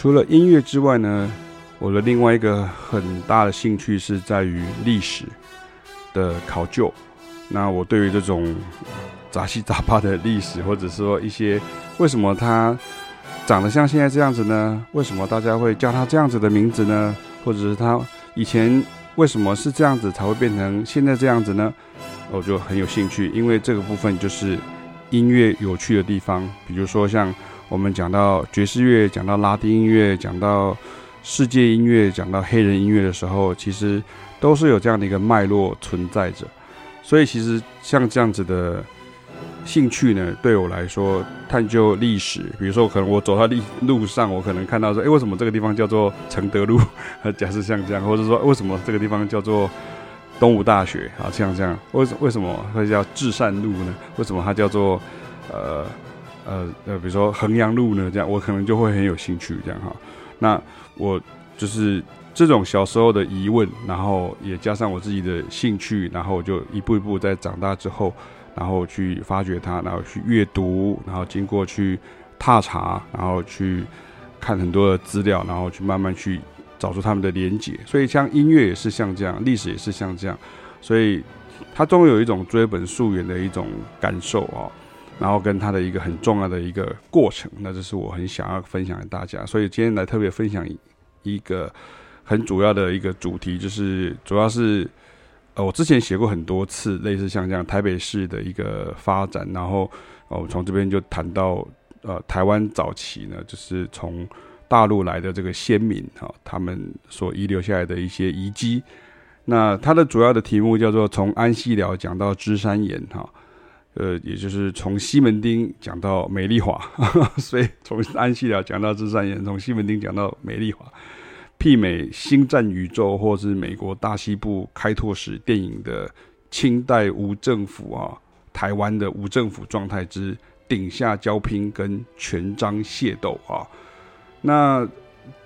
除了音乐之外呢，我的另外一个很大的兴趣是在于历史的考究。那我对于这种杂七杂八的历史，或者说一些为什么它长得像现在这样子呢？为什么大家会叫它这样子的名字呢？或者是它以前为什么是这样子才会变成现在这样子呢？我就很有兴趣，因为这个部分就是音乐有趣的地方。比如说像我们讲到爵士乐，讲到拉丁音乐，讲到世界音乐，讲到黑人音乐的时候，其实都是有这样的一个脉络存在着。所以其实像这样子的兴趣呢，对我来说，探究历史，比如说可能我走在路上，我可能看到说，哎，为什么这个地方叫做承德路？假设像这样，或者说为什么这个地方叫做东吴大学？啊，像这样，为为什么会叫至善路呢？为什么它叫做呃呃呃，比如说衡阳路呢？这样，我可能就会很有兴趣这样哈。那我就是。这种小时候的疑问，然后也加上我自己的兴趣，然后就一步一步在长大之后，然后去发掘它，然后去阅读，然后经过去踏查，然后去看很多的资料，然后去慢慢去找出他们的连结。所以像音乐也是像这样，历史也是像这样，所以它终于有一种追本溯源的一种感受啊，然后跟它的一个很重要的一个过程，那这是我很想要分享给大家。所以今天来特别分享一个。很主要的一个主题就是，主要是，呃，我之前写过很多次，类似像这样台北市的一个发展，然后，哦，从这边就谈到，呃，台湾早期呢，就是从大陆来的这个先民哈，他们所遗留下来的一些遗迹。那它的主要的题目叫做从安溪寮讲到芝山岩哈，呃，也就是从西门町讲到美丽华，所以从安溪寮讲到芝山岩，从西门町讲到美丽华。媲美星战宇宙或是美国大西部开拓史电影的清代无政府啊，台湾的无政府状态之顶下交拼跟权章械斗啊，那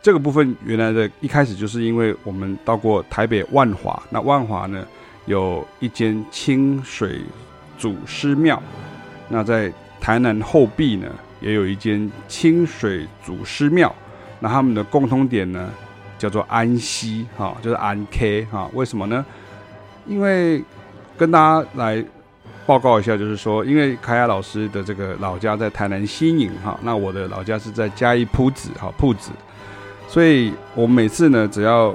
这个部分原来的一开始就是因为我们到过台北万华，那万华呢有一间清水祖师庙，那在台南后壁呢也有一间清水祖师庙，那他们的共通点呢？叫做安溪哈，就是安 K 哈，为什么呢？因为跟大家来报告一下，就是说，因为凯亚老师的这个老家在台南新营哈，那我的老家是在嘉义铺子哈铺子，所以我每次呢，只要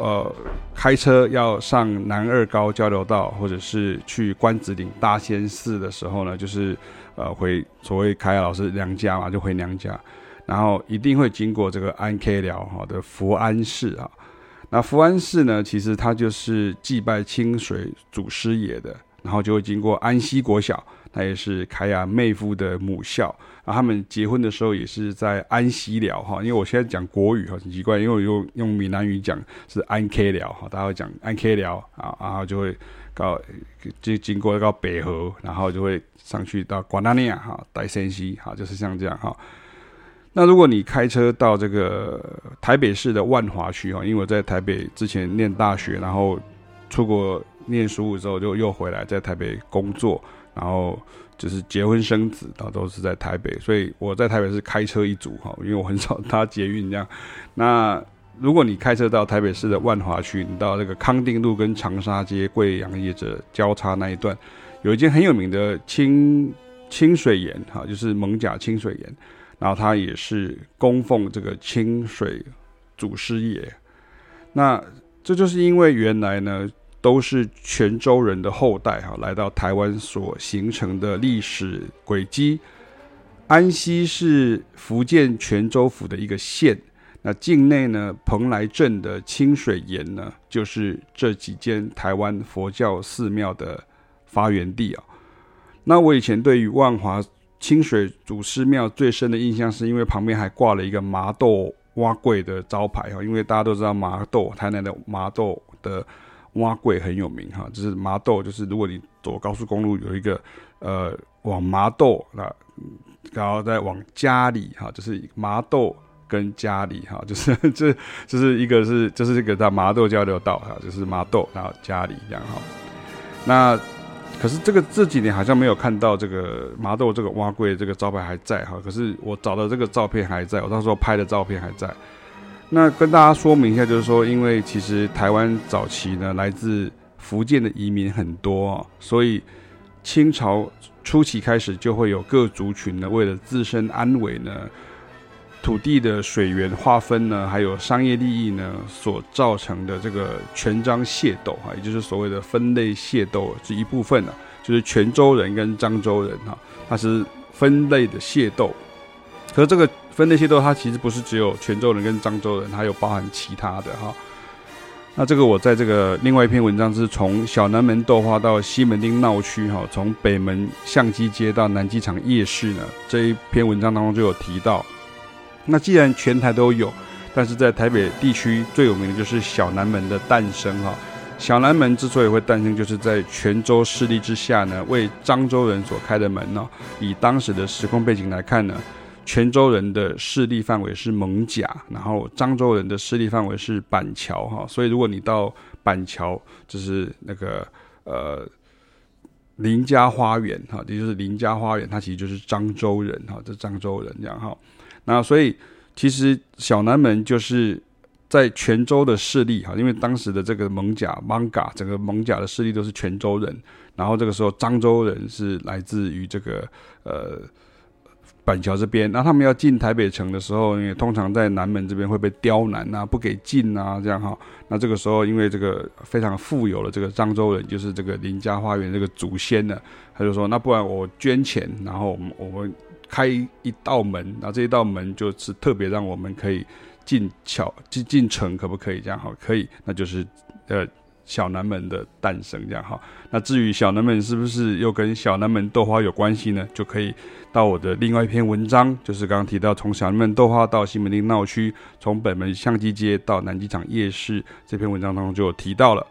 呃开车要上南二高交流道，或者是去关子岭大仙寺的时候呢，就是呃回所谓凯亚老师娘家嘛，就回娘家。然后一定会经过这个安 K 寮哈的福安寺啊，那福安寺呢，其实它就是祭拜清水祖师爷的，然后就会经过安溪国小，那也是凯亚妹夫的母校，他们结婚的时候也是在安溪寮哈，因为我现在讲国语哈很奇怪，因为我用用闽南语讲是安 K 寮哈，大家会讲安 K 寮啊，然后就会到就经过到北河，然后就会上去到关那尼亚哈戴森溪哈，就是像这样哈。那如果你开车到这个台北市的万华区哈，因为我在台北之前念大学，然后出国念书之后就又回来在台北工作，然后就是结婚生子，然后都是在台北，所以我在台北是开车一族哈，因为我很少搭捷运这样。那如果你开车到台北市的万华区，你到那个康定路跟长沙街贵阳业者交叉那一段，有一间很有名的清清水岩哈，就是艋舺清水岩。然后它也是供奉这个清水祖师爷，那这就是因为原来呢都是泉州人的后代哈，来到台湾所形成的历史轨迹。安溪是福建泉州府的一个县，那境内呢蓬莱镇的清水岩呢，就是这几间台湾佛教寺庙的发源地啊。那我以前对于万华。清水祖师庙最深的印象，是因为旁边还挂了一个麻豆碗粿的招牌哈，因为大家都知道麻豆，台南的麻豆的碗粿很有名哈，就是麻豆，就是如果你走高速公路有一个呃往麻豆那，然后再往家里哈，就是麻豆跟家里哈，就是这就是一个是就是这个叫麻豆交流道哈，就是麻豆然后家里这样哈，那。可是这个这几年好像没有看到这个麻豆这个碗粿这个招牌还在哈。可是我找的这个照片还在，我到时候拍的照片还在。那跟大家说明一下，就是说，因为其实台湾早期呢，来自福建的移民很多啊，所以清朝初期开始就会有各族群呢，为了自身安危呢，土地的水源划分呢，还有商业利益呢，所造成的这个权章械斗哈，也就是所谓的分类械斗这一部分呢，就是泉州人跟漳州人哈，它是分类的械斗，可是这个。分类械斗，它其实不是只有泉州人跟漳州人，还有包含其他的哈。那这个我在这个另外一篇文章是从小南门豆花到西门町闹区哈，从北门相机街到南机场夜市呢，这一篇文章当中就有提到。那既然全台都有，但是在台北地区最有名的就是小南门的诞生哈。小南门之所以会诞生，就是在泉州势力之下呢，为漳州人所开的门呢。以当时的时空背景来看呢。泉州人的势力范围是蒙甲，然后漳州人的势力范围是板桥哈，所以如果你到板桥，就是那个呃林家花园哈，也就是林家花园，它其实就是漳州人哈，这漳州人这样哈。那所以其实小南门就是在泉州的势力哈，因为当时的这个艋舺、艋舺，整个蒙甲的势力都是泉州人，然后这个时候漳州人是来自于这个呃。板桥这边，那他们要进台北城的时候，因为通常在南门这边会被刁难啊，不给进啊，这样哈。那这个时候，因为这个非常富有的这个漳州人，就是这个林家花园这个祖先呢，他就说，那不然我捐钱，然后我们我们开一道门，然后这一道门就是特别让我们可以进桥进进城，可不可以这样哈？可以，那就是呃。小南门的诞生，这样哈。那至于小南门是不是又跟小南门豆花有关系呢？就可以到我的另外一篇文章，就是刚刚提到从小南门豆花到西门町闹区，从北门相机街到南机场夜市这篇文章当中就有提到了。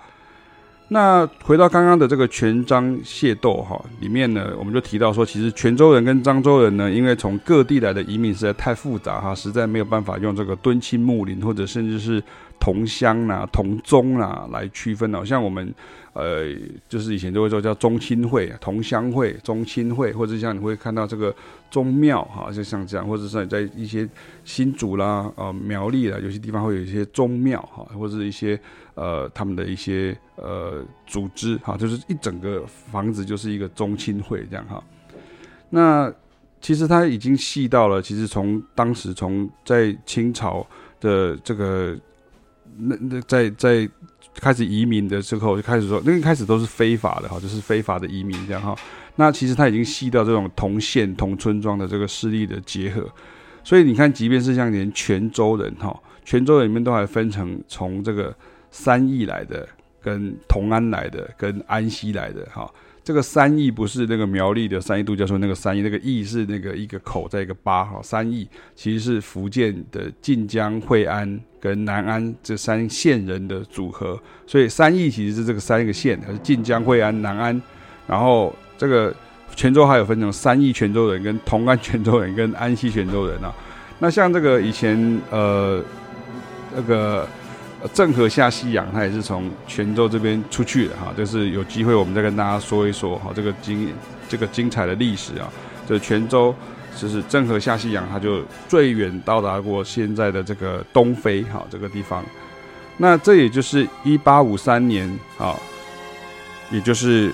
那回到刚刚的这个权章械斗哈，里面呢，我们就提到说，其实泉州人跟漳州人呢，因为从各地来的移民实在太复杂哈，实在没有办法用这个敦亲睦邻或者甚至是。同乡啦、啊、同宗啦、啊、来区分的，像我们，呃，就是以前都会说叫宗亲会、同乡会、宗亲会，或者像你会看到这个宗庙哈，就像这样，或者是在一些新竹啦、呃苗栗啦，有些地方会有一些宗庙哈，或者是一些呃他们的一些呃组织哈，就是一整个房子就是一个宗亲会这样哈。那其实它已经细到了，其实从当时从在清朝的这个。那那在在开始移民的时候就开始说，那个开始都是非法的哈，就是非法的移民这样哈。那其实他已经吸到这种同县同村庄的这个势力的结合，所以你看，即便是像连泉州人哈，泉州人里面都还分成从这个三义来的、跟同安来的、跟安溪来的哈。这个三义不是那个苗栗的三义度假村那个三义，那个义是那个一个口在一个八哈。三义其实是福建的晋江、惠安跟南安这三县人的组合，所以三义其实是这个三个县，还是晋江、惠安、南安。然后这个泉州还有分成三义泉州人、跟同安泉州人、跟安溪泉州人啊。那像这个以前呃那个。郑和下西洋，他也是从泉州这边出去的哈，就是有机会我们再跟大家说一说哈，这个精这个精彩的历史啊，这泉州就是郑和下西洋，他就最远到达过现在的这个东非哈这个地方，那这也就是一八五三年啊，也就是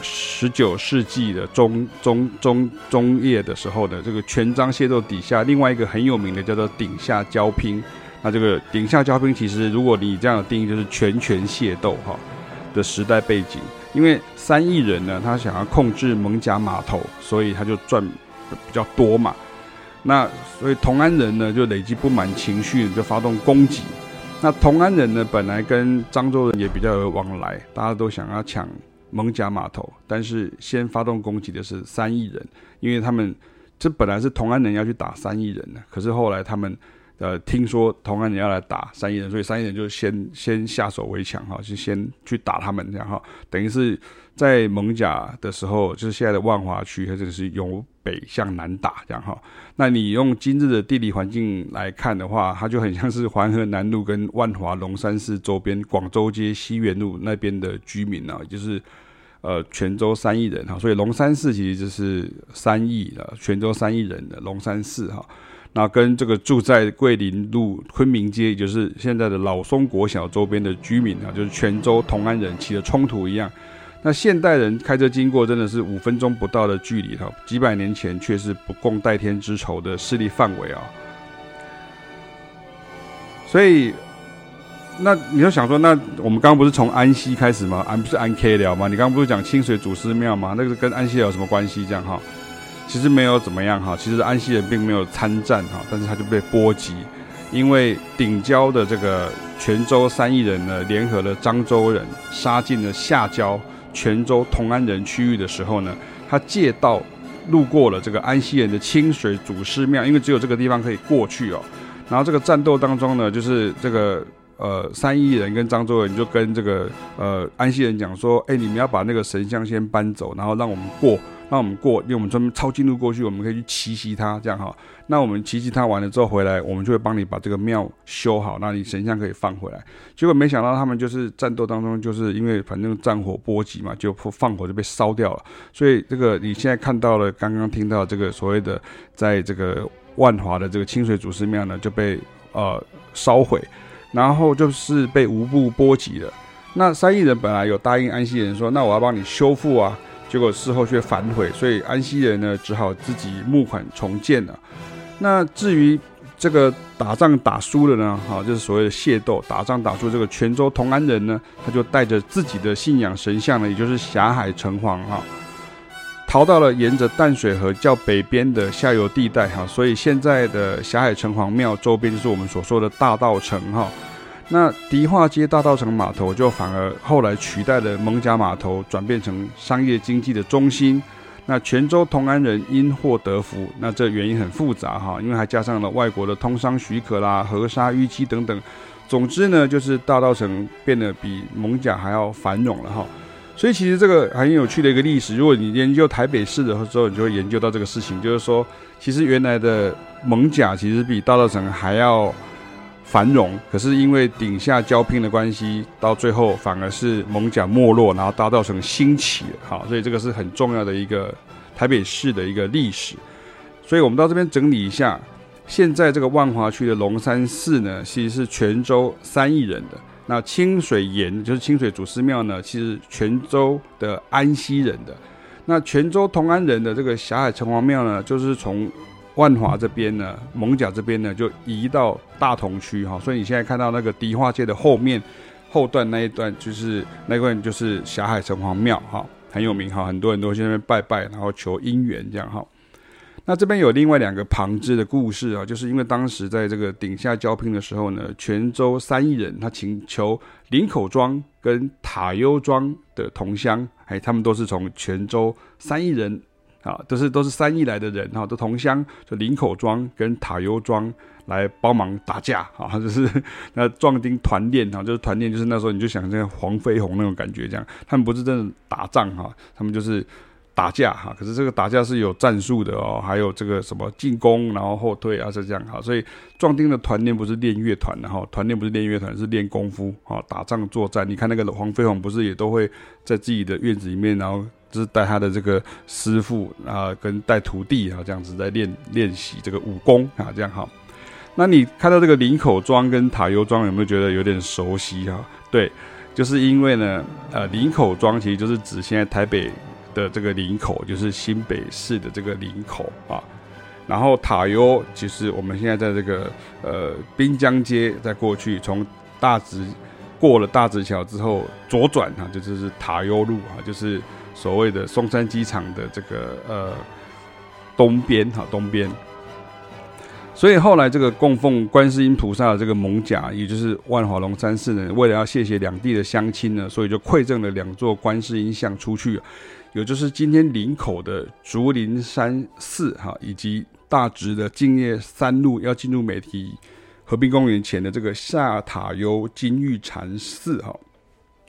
十九世纪的中中中中叶的时候的这个权章械斗底下，另外一个很有名的叫做顶下交拼。那这个顶下交兵，其实如果你这样的定义，就是拳拳械斗哈的时代背景。因为三亿人呢，他想要控制艋舺码头，所以他就赚比较多嘛。那所以同安人呢，就累积不满情绪，就发动攻击。那同安人呢，本来跟漳州人也比较有往来，大家都想要抢艋舺码头，但是先发动攻击的是三亿人，因为他们这本来是同安人要去打三亿人的，可是后来他们。呃，听说同安人要来打三义人，所以三义人就先先下手为强哈，就先去打他们这样哈。等于是在艋舺的时候，就是现在的万华区，它这个是由北向南打这样哈。那你用今日的地理环境来看的话，它就很像是环河南路跟万华龙山寺周边广州街西园路那边的居民啊，就是呃泉州三义人哈，所以龙山寺其实就是三义的泉州三义人的龙山寺哈。那跟这个住在桂林路昆明街，也就是现在的老松国小周边的居民啊，就是泉州同安人起了冲突一样。那现代人开车经过，真的是五分钟不到的距离哈，几百年前却是不共戴天之仇的势力范围啊。所以，那你就想说，那我们刚刚不是从安溪开始吗？安不是安 K 聊吗？你刚刚不是讲清水祖师庙吗？那个跟安溪有什么关系？这样哈，其实没有怎么样哈。其实安溪人并没有参战哈，但是他就被波及，因为顶郊的这个泉州三义人呢，联合了漳州人，杀进了下郊。泉州同安人区域的时候呢，他借道路过了这个安溪人的清水祖师庙，因为只有这个地方可以过去哦。然后这个战斗当中呢，就是这个呃三义人跟漳州人就跟这个呃安溪人讲说，哎，你们要把那个神像先搬走，然后让我们过。那我们过，因为我们专门抄近路过去，我们可以去奇袭他，这样哈。那我们奇袭他完了之后回来，我们就会帮你把这个庙修好，那你神像可以放回来。结果没想到他们就是战斗当中，就是因为反正战火波及嘛，就放火就被烧掉了。所以这个你现在看到了，刚刚听到这个所谓的在这个万华的这个清水祖师庙呢，就被呃烧毁，然后就是被无故波及了。那三义人本来有答应安溪人说，那我要帮你修复啊。结果事后却反悔，所以安溪人呢只好自己募款重建了。那至于这个打仗打输了呢，哈，就是所谓的械斗，打仗打输这个泉州同安人呢，他就带着自己的信仰神像呢，也就是霞海城隍哈，逃到了沿着淡水河较北边的下游地带哈，所以现在的霞海城隍庙周边就是我们所说的大道城哈。那迪化街大稻埕码头就反而后来取代了艋舺码头，转变成商业经济的中心。那泉州同安人因祸得福，那这原因很复杂哈，因为还加上了外国的通商许可啦、河沙淤积等等。总之呢，就是大稻埕变得比艋舺还要繁荣了哈。所以其实这个很有趣的一个历史，如果你研究台北市的时候，你就会研究到这个事情，就是说，其实原来的艋舺其实比大稻埕还要。繁荣，可是因为顶下交拼的关系，到最后反而是蒙甲没落，然后大稻埕兴起。好，所以这个是很重要的一个台北市的一个历史。所以我们到这边整理一下，现在这个万华区的龙山寺呢，其实是泉州三义人的；那清水岩就是清水祖师庙呢，其实泉州的安溪人的；那泉州同安人的这个霞海城隍庙呢，就是从。万华这边呢，艋舺这边呢，就移到大同区哈，所以你现在看到那个迪化街的后面后段那一段，就是那一段就是霞海城隍庙哈，很有名哈，很多人都去那边拜拜，然后求姻缘这样哈。那这边有另外两个旁支的故事啊，就是因为当时在这个顶下交聘的时候呢，泉州三义人他请求林口庄跟塔悠庄的同乡，哎，他们都是从泉州三义人。啊，都是都是三义来的人哈，都同乡，就林口庄跟塔悠庄来帮忙打架啊，就是那壮丁团练哈，就是团练，就是那时候你就想像黄飞鸿那种感觉这样，他们不是真的打仗哈，他们就是打架哈，可是这个打架是有战术的哦，还有这个什么进攻然后后退啊，是这样哈，所以壮丁的团练不是练乐团的哈，团练不是练乐团，是练功夫啊，打仗作战，你看那个黄飞鸿不是也都会在自己的院子里面然后。就是带他的这个师傅啊，跟带徒弟啊，这样子在练练习这个武功啊，这样哈。那你看到这个林口庄跟塔悠庄，有没有觉得有点熟悉哈？对，就是因为呢，呃，林口庄其实就是指现在台北的这个林口，就是新北市的这个林口啊。然后塔悠，其实我们现在在这个呃滨江街，在过去从大直过了大直桥之后左转哈，就就是塔悠路啊，就是。所谓的松山机场的这个呃东边哈东边，所以后来这个供奉观世音菩萨的这个艋舺，也就是万华龙山寺呢，为了要谢谢两地的乡亲呢，所以就馈赠了两座观世音像出去，有就是今天林口的竹林山寺哈，以及大直的敬业三路要进入美堤和平公园前的这个下塔悠金玉禅寺哈。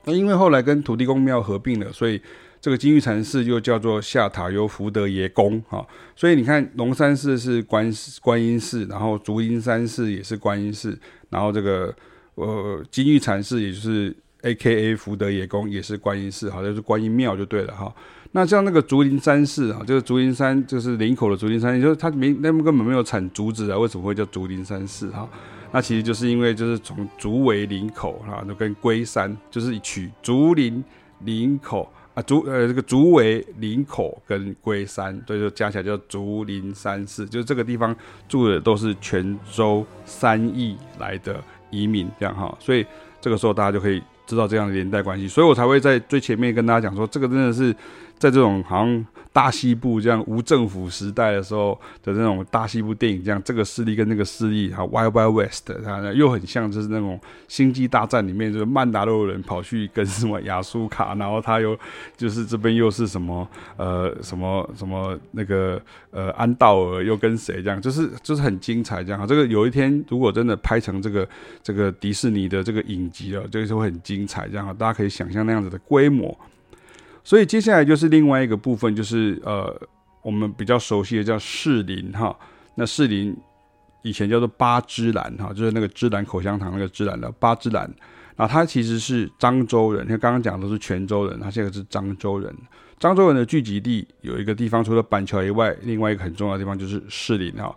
那因为后来跟土地公庙合并了，所以。这个金玉禅寺又叫做下塔悠福德爷宫哈，所以你看龙山寺是观观音寺，然后竹林山寺也是观音寺，然后这个呃金玉禅寺也就是 A.K.A. 福德爷宫也是观音寺，好像是观音庙就对了哈。那像那个竹林山寺啊，就是竹林山，就是林口的竹林山，也就是它没那边根本没有产竹子啊，为什么会叫竹林山寺哈？那其实就是因为就是从竹围林口哈，就跟龟山就是取竹林林口竹呃这个竹围林口跟龟山，所以说加起来叫竹林山寺，就是这个地方住的都是泉州三邑来的移民这样哈，所以这个时候大家就可以知道这样的连带关系，所以我才会在最前面跟大家讲说，这个真的是。在这种好像大西部这样无政府时代的时候的那种大西部电影，这样这个势力跟那个势力，哈，Wild West，它又很像，就是那种星际大战里面，就是曼达洛人跑去跟什么亚苏卡，然后他又就是这边又是什么呃什么什么那个呃安道尔又跟谁这样，就是就是很精彩这样。这个有一天如果真的拍成这个这个迪士尼的这个影集了，这个就会很精彩这样，大家可以想象那样子的规模。所以接下来就是另外一个部分，就是呃，我们比较熟悉的叫士林哈。那士林以前叫做八芝兰哈，就是那个芝兰口香糖那个芝兰的八芝兰。那他其实是漳州人，因为刚刚讲的是泉州人，他现在是漳州人。漳州人的聚集地有一个地方，除了板桥以外，另外一个很重要的地方就是士林哈。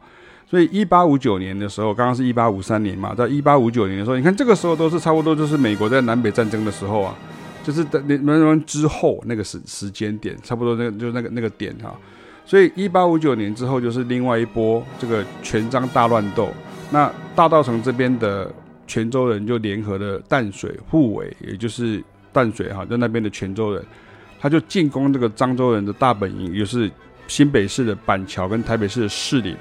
所以一八五九年的时候，刚刚是一八五三年嘛，在一八五九年的时候，你看这个时候都是差不多，就是美国在南北战争的时候啊。就是在那那那之后那个时时间点，差不多那个就是那个那个点哈，所以一八五九年之后就是另外一波这个全漳大乱斗。那大道城这边的泉州人就联合了淡水护卫，也就是淡水哈，在那边的泉州人，他就进攻这个漳州人的大本营，也就是新北市的板桥跟台北市的士林。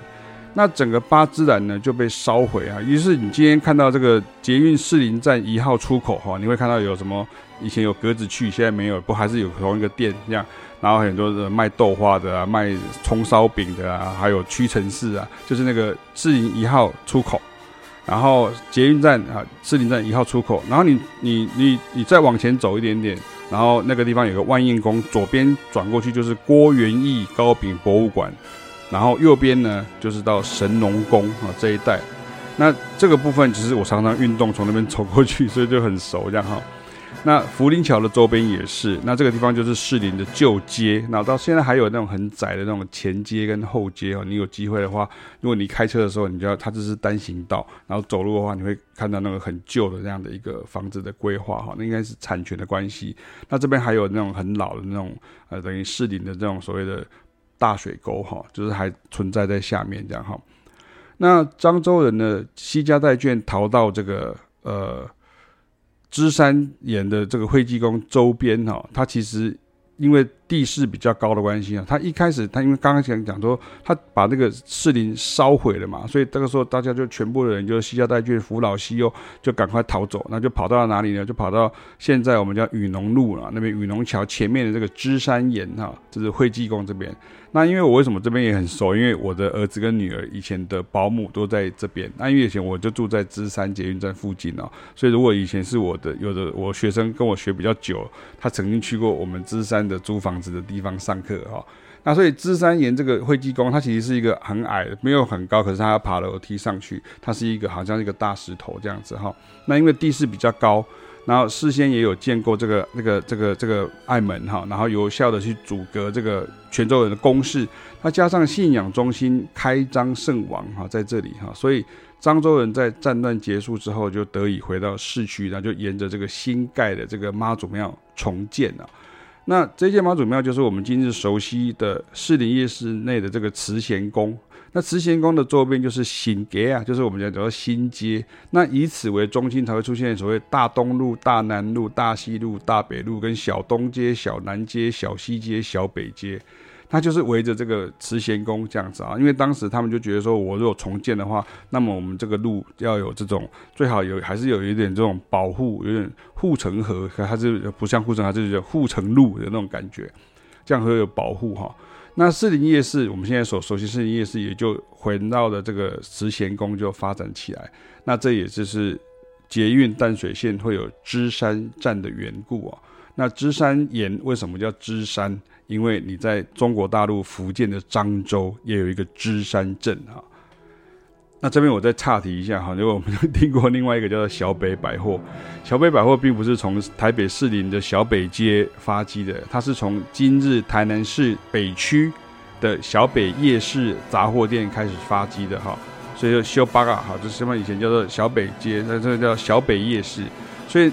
那整个八芝兰呢就被烧毁啊。于是你今天看到这个捷运士林站一号出口哈，你会看到有什么？以前有格子去，现在没有，不还是有同一个店这样。然后很多的卖豆花的啊，卖葱烧饼的啊，还有屈臣氏啊，就是那个士林一号出口。然后捷运站啊，士林站一号出口。然后你你你你再往前走一点点，然后那个地方有个万应宫，左边转过去就是郭元益糕饼博物馆。然后右边呢，就是到神农宫啊这一带。那这个部分其实我常常运动从那边走过去，所以就很熟这样哈。那福林桥的周边也是，那这个地方就是士林的旧街，那到现在还有那种很窄的那种前街跟后街哦。你有机会的话，如果你开车的时候，你就要它这是单行道，然后走路的话，你会看到那个很旧的这样的一个房子的规划哈，那应该是产权的关系。那这边还有那种很老的那种呃，等于士林的这种所谓的。大水沟哈，就是还存在在下面这样哈。那漳州人呢，西家带眷逃到这个呃芝山岩的这个会济宫周边哈，它其实因为地势比较高的关系啊，他一开始他因为刚刚讲讲说他把那个士林烧毁了嘛，所以这个时候大家就全部的人就携家带眷扶老携幼就赶快逃走，那就跑到了哪里呢？就跑到现在我们叫雨农路了，那边雨农桥前面的这个芝山岩哈，就是会济宫这边。那因为我为什么这边也很熟？因为我的儿子跟女儿以前的保姆都在这边。那因为以前我就住在芝山捷运站附近哦，所以如果以前是我的有的我学生跟我学比较久，他曾经去过我们芝山的租房子的地方上课哈。那所以芝山岩这个会稽宫，它其实是一个很矮的，没有很高，可是它要爬楼梯上去，它是一个好像一个大石头这样子哈。那因为地势比较高。然后事先也有建过这个、这个、这个、这个爱门哈，然后有效的去阻隔这个泉州人的攻势。它加上信仰中心开漳圣王哈在这里哈，所以漳州人在战乱结束之后就得以回到市区，然后就沿着这个新盖的这个妈祖庙重建了。那这间妈祖庙就是我们今日熟悉的士林夜市内的这个慈贤宫。那慈贤宫的周边就是新街啊，就是我们讲叫做新街。那以此为中心，才会出现所谓大东路、大南路、大西路、大北路，跟小东街、小南街、小西街、小北街。它就是围着这个慈贤宫这样子啊。因为当时他们就觉得说，我如果重建的话，那么我们这个路要有这种最好有，还是有一点这种保护，有点护城河，可它是不像护城河，它就是护城路的那种感觉，这样会有保护哈。那士林夜市，我们现在所熟悉士林夜市，也就回到了这个慈贤宫就发展起来。那这也就是捷运淡水线会有芝山站的缘故啊。那芝山岩为什么叫芝山？因为你在中国大陆福建的漳州也有一个芝山镇啊。那这边我再岔题一下哈，因为我们听过另外一个叫做小北百货。小北百货并不是从台北士林的小北街发迹的，它是从今日台南市北区的小北夜市杂货店开始发迹的哈。所以就修巴嘎哈，就是什么以前叫做小北街，那这个叫小北夜市。所以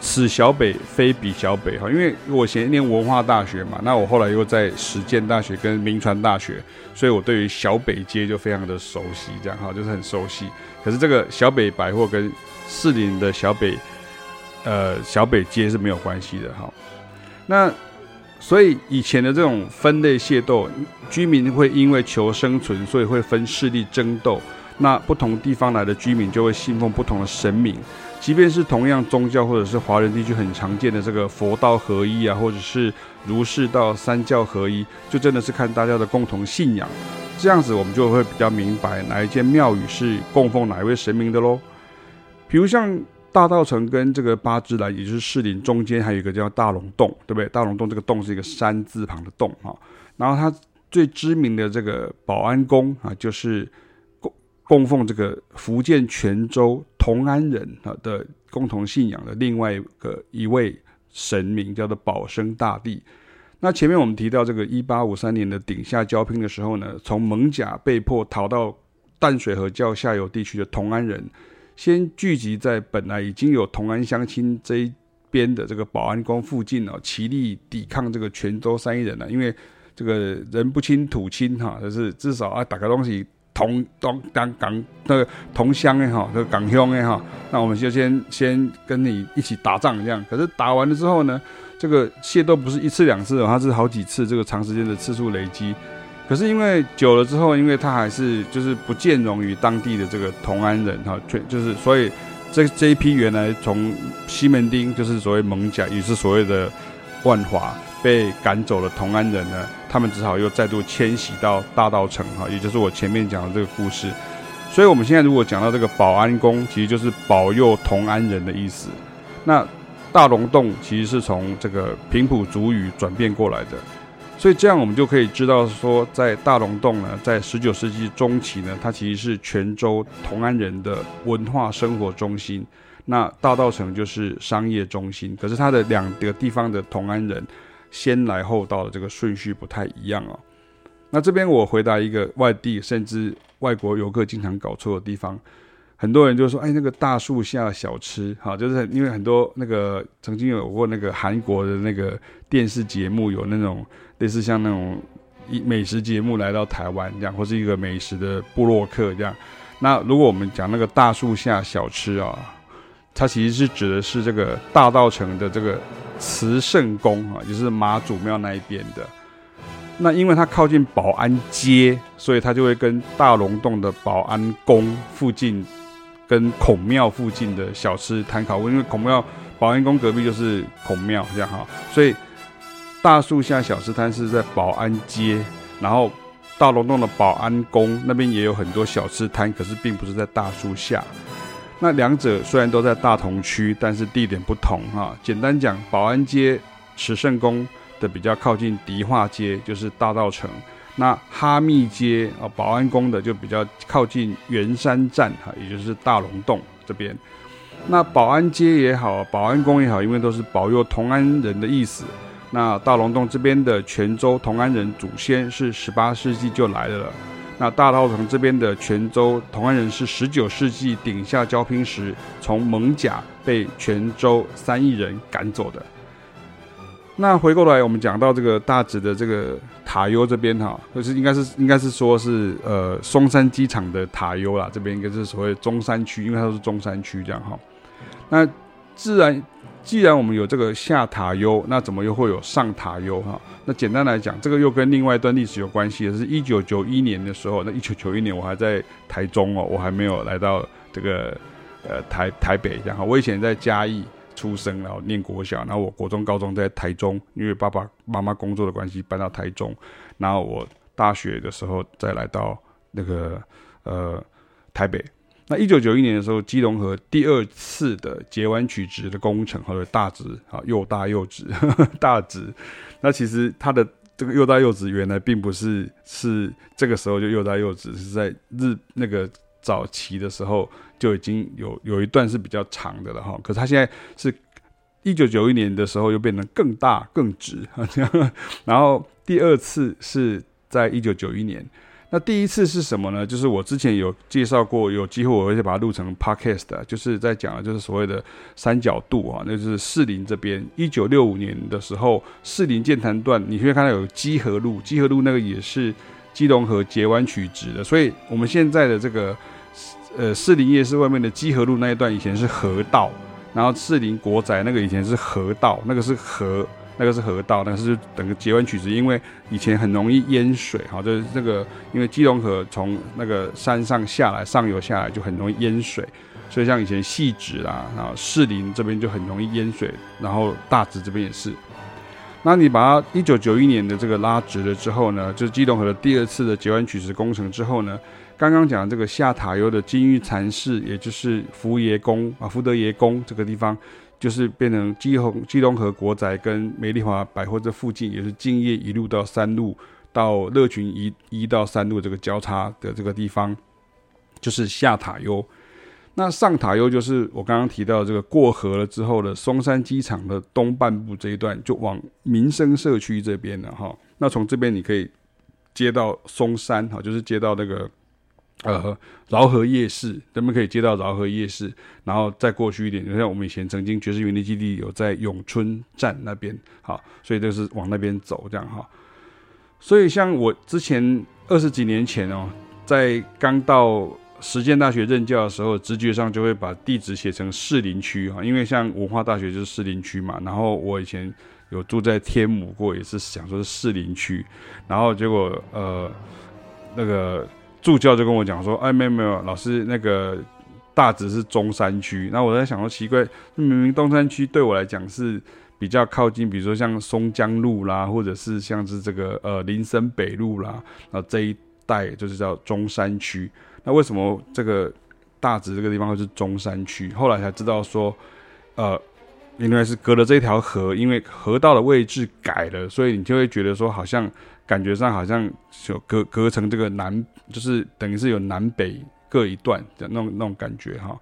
此小北非彼小北哈，因为我以前念文化大学嘛，那我后来又在实践大学跟铭传大学，所以我对于小北街就非常的熟悉，这样哈，就是很熟悉。可是这个小北百货跟士林的小北，呃，小北街是没有关系的哈。那所以以前的这种分类械斗，居民会因为求生存，所以会分势力争斗。那不同地方来的居民就会信奉不同的神明，即便是同样宗教或者是华人地区很常见的这个佛道合一啊，或者是儒释道三教合一，就真的是看大家的共同信仰，这样子我们就会比较明白哪一间庙宇是供奉哪一位神明的喽。比如像大道城跟这个八芝兰，也就是士林中间还有一个叫大龙洞，对不对？大龙洞这个洞是一个山字旁的洞哈，然后它最知名的这个保安宫啊，就是。供奉这个福建泉州同安人啊的共同信仰的另外一个一位神明叫做保生大帝。那前面我们提到这个一八五三年的顶下交兵的时候呢，从艋舺被迫逃到淡水河较下游地区的同安人，先聚集在本来已经有同安乡亲这一边的这个保安宫附近哦，齐力抵抗这个泉州三邑人呢，因为这个人不亲土亲哈，就是至少啊打个东西。同同港港那个同乡的哈，这个港兄的哈，那我们就先先跟你一起打仗这样。可是打完了之后呢，这个械斗不是一次两次，它是好几次，这个长时间的次数累积。可是因为久了之后，因为他还是就是不见容于当地的这个同安人哈，全就是所以这这一批原来从西门町就是所谓蒙甲，也是所谓的万华。被赶走的同安人呢，他们只好又再度迁徙到大稻城哈，也就是我前面讲的这个故事。所以，我们现在如果讲到这个保安宫，其实就是保佑同安人的意思。那大龙洞其实是从这个平埔族语转变过来的。所以，这样我们就可以知道说，在大龙洞呢，在十九世纪中期呢，它其实是泉州同安人的文化生活中心。那大稻城就是商业中心。可是，它的两个地方的同安人。先来后到的这个顺序不太一样哦。那这边我回答一个外地甚至外国游客经常搞错的地方，很多人就说：“哎，那个大树下小吃，哈，就是因为很多那个曾经有过那个韩国的那个电视节目，有那种类似像那种美食节目来到台湾这样，或是一个美食的部落客这样。那如果我们讲那个大树下小吃啊，它其实是指的是这个大稻城的这个。慈圣宫啊，就是妈祖庙那一边的。那因为它靠近保安街，所以它就会跟大龙洞的保安宫附近，跟孔庙附近的小吃摊烤。因为孔庙、保安宫隔壁就是孔庙，这样哈。所以大树下小吃摊是在保安街，然后大龙洞的保安宫那边也有很多小吃摊，可是并不是在大树下。那两者虽然都在大同区，但是地点不同哈。简单讲，保安街慈圣宫的比较靠近迪化街，就是大道城；那哈密街啊，保安宫的就比较靠近圆山站哈，也就是大龙洞这边。那保安街也好，保安宫也好，因为都是保佑同安人的意思。那大龙洞这边的泉州同安人祖先是十八世纪就来了。那大稻埕这边的泉州同安人是十九世纪顶下交拼时从艋舺被泉州三邑人赶走的。那回过来，我们讲到这个大直的这个塔悠这边哈，就是应该是应该是说是呃松山机场的塔悠啦，这边应该是所谓中山区，因为它是中山区这样哈。那自然。既然我们有这个下塔悠，那怎么又会有上塔悠哈？那简单来讲，这个又跟另外一段历史有关系的，是一九九一年的时候。那一九九一年我还在台中哦，我还没有来到这个呃台台北这样哈。我以前在嘉义出生，然后念国小，然后我国中、高中在台中，因为爸爸妈妈工作的关系搬到台中，然后我大学的时候再来到那个呃台北。那一九九一年的时候，基隆河第二次的截弯取直的工程，或者大直啊，又大又直，呵 呵大直。那其实它的这个又大又直，原来并不是是这个时候就又大又直，是在日那个早期的时候就已经有有一段是比较长的了哈。可是它现在是一九九一年的时候又变得更大更直，然后第二次是在一九九一年。那第一次是什么呢？就是我之前有介绍过，有机会我会把它录成 podcast，就是在讲的就是所谓的三角渡啊，那就是士林这边。一九六五年的时候，士林剑潭段，你会看到有基河路，基河路那个也是基隆河截弯取直的，所以我们现在的这个呃士林夜市外面的基河路那一段以前是河道，然后士林国宅那个以前是河道，那个是河。那个是河道，那个是整个截弯取直，因为以前很容易淹水，哈，就是那个因为基隆河从那个山上下来，上游下来就很容易淹水，所以像以前汐止啦，然后士林这边就很容易淹水，然后大直这边也是。那你把它一九九一年的这个拉直了之后呢，就是基隆河的第二次的截弯取直工程之后呢，刚刚讲的这个下塔悠的金玉禅寺，也就是福爷宫啊，福德爷宫这个地方。就是变成基隆基隆河国宅跟美丽华百货这附近，也是敬业一路到三路到乐群一一到三路这个交叉的这个地方，就是下塔悠。那上塔悠就是我刚刚提到这个过河了之后的松山机场的东半部这一段，就往民生社区这边了哈。那从这边你可以接到松山哈，就是接到那个。呃，饶河夜市，咱们可以接到饶河夜市，然后再过去一点，就像我们以前曾经爵士园地基地有在永春站那边，好，所以就是往那边走这样哈。所以像我之前二十几年前哦，在刚到实践大学任教的时候，直觉上就会把地址写成士林区哈，因为像文化大学就是士林区嘛。然后我以前有住在天母过，也是想说是士林区，然后结果呃那个。助教就跟我讲说：“哎，没有没有，老师那个大直是中山区。那我在想说奇怪，明明东山区对我来讲是比较靠近，比如说像松江路啦，或者是像是这个呃林森北路啦，那这一带就是叫中山区。那为什么这个大直这个地方会是中山区？后来才知道说，呃，原来是隔了这条河，因为河道的位置改了，所以你就会觉得说好像。”感觉上好像就隔隔成这个南，就是等于是有南北各一段的那种那种感觉哈，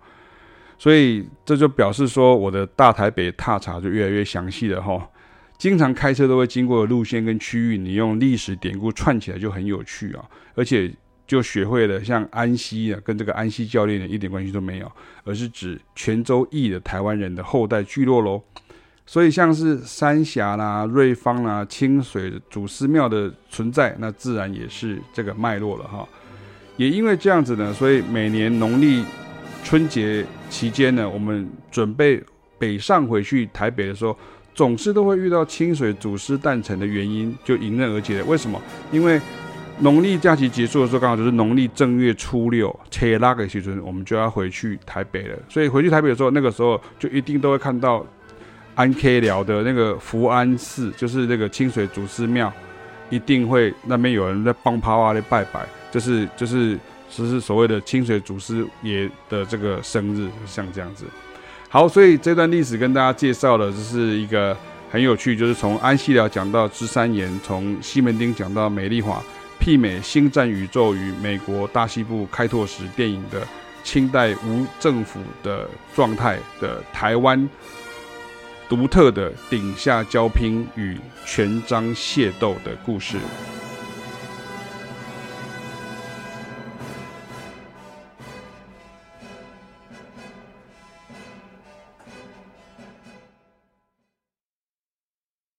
所以这就表示说我的大台北踏查就越来越详细了哈。经常开车都会经过的路线跟区域，你用历史典故串起来就很有趣啊，而且就学会了像安溪啊，跟这个安溪教练的一点关系都没有，而是指泉州裔的台湾人的后代聚落喽。所以像是三峡啦、瑞芳啦、清水祖师庙的存在，那自然也是这个脉络了哈。也因为这样子呢，所以每年农历春节期间呢，我们准备北上回去台北的时候，总是都会遇到清水祖师诞辰的原因，就迎刃而解了。为什么？因为农历假期结束的时候，刚好就是农历正月初六，切拉给时阵，我们就要回去台北了。所以回去台北的时候，那个时候就一定都会看到。安 K 寮的那个福安寺，就是那个清水祖师庙，一定会那边有人在帮趴哇的拜拜，就是就是就是所谓的清水祖师爷的这个生日，像这样子。好，所以这段历史跟大家介绍的，就是一个很有趣，就是从安溪寮讲到芝山岩，从西门町讲到美丽华，媲美《星战宇宙》与美国大西部开拓时电影的清代无政府的状态的台湾。独特的顶下交拼与权章械斗的故事。